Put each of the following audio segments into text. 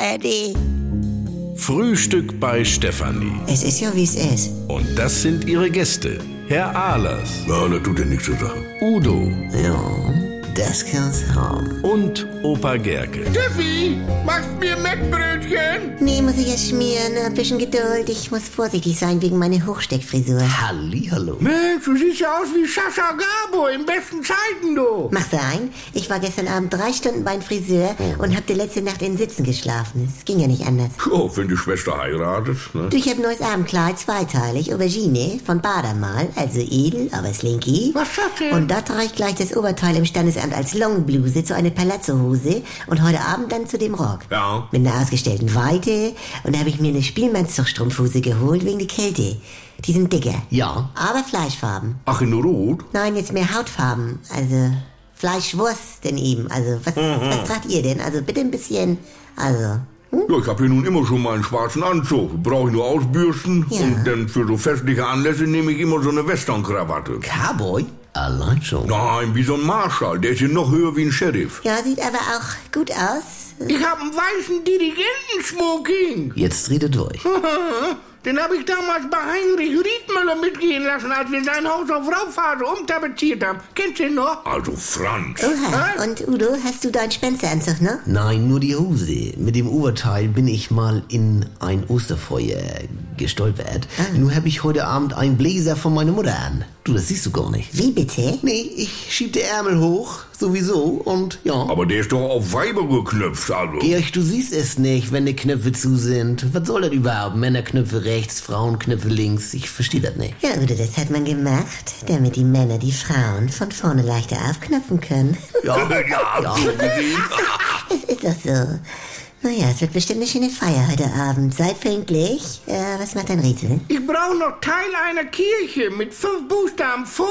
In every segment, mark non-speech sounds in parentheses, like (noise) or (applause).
ARD. Frühstück bei Stefanie. Es ist ja, wie es ist. Und das sind ihre Gäste. Herr Ahlers, Ja, das tut ja nichts zur Sache. Udo Ja, das kann's haben. und Opa Gerke. Steffi, machst mir Mettbrötchen? Nee, muss ich erst schmieren. Ein bisschen Geduld. Ich muss vorsichtig sein wegen meiner Hochsteckfrisur. Hallihallo. Mensch, du siehst ja aus wie Sascha Gabo in besten Zeiten, du. Mach sein. Ich war gestern Abend drei Stunden beim Friseur und hab die letzte Nacht in Sitzen geschlafen. Es ging ja nicht anders. Oh, wenn die Schwester heiratet, ne? Du, ich hab ein neues Abendkleid, zweiteilig, Aubergine, von Badermal, also edel, aber slinky. Was das denn? Und da trage ich gleich das Oberteil im Standesamt als Longbluse zu einer Palazzohose und heute Abend dann zu dem Rock. Ja. Mit einer ausgestellten Weite und da habe ich mir eine Spielmannszuchtstrumpfhose geholt wegen der Kälte. Die sind dicker. Ja. Aber Fleischfarben. Ach, in Rot? Nein, jetzt mehr Hautfarben. Also Fleischwurst denn eben. Also was, was tragt ihr denn? Also bitte ein bisschen. Also. Ja, ich habe hier nun immer schon meinen schwarzen Anzug. Brauche ich nur ausbürsten. Ja. Und dann für so festliche Anlässe nehme ich immer so eine Westernkrawatte. Cowboy? Allein schon. Nein, wie so ein Marschall. Der ist hier noch höher wie ein Sheriff. Ja, sieht aber auch gut aus. Ich hab einen weißen Dirigenten-Smoking. Jetzt rede durch. (laughs) Den habe ich damals bei Heinrich Riedmüller mitgehen lassen, als wir sein Haus auf Rauphase umtapeziert haben. Kennst du ihn noch? Also Franz. Oha. Und Udo, hast du deinen Spenceranzug, ne? Nein, nur die Hose. Mit dem Oberteil bin ich mal in ein Osterfeuer gestolpert. Nun habe ich heute Abend einen Bläser von meiner Mutter an. Du, das siehst du gar nicht. Wie bitte? Nee, ich schieb die Ärmel hoch, sowieso, und ja. Aber der ist doch auf Weiber geknöpft, also. Georg, du siehst es nicht, wenn die Knöpfe zu sind. Was soll das überhaupt? Männerknöpfe rechts, Frauenknöpfe links. Ich verstehe das nicht. Ja, Udo, das hat man gemacht, damit die Männer die Frauen von vorne leichter aufknöpfen können. (laughs) (laughs) Ja, Ja, ja. (laughs) Es ist doch so. Naja, es wird bestimmt eine schöne Feier heute Abend. Seid pünktlich. Äh, was macht dein Rätsel? Ich brauche noch Teil einer Kirche mit fünf Buchstaben. Vorne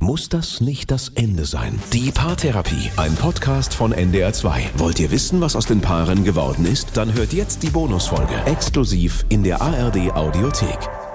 Muss das nicht das Ende sein? Die Paartherapie, ein Podcast von NDR2. Wollt ihr wissen, was aus den Paaren geworden ist? Dann hört jetzt die Bonusfolge exklusiv in der ARD Audiothek.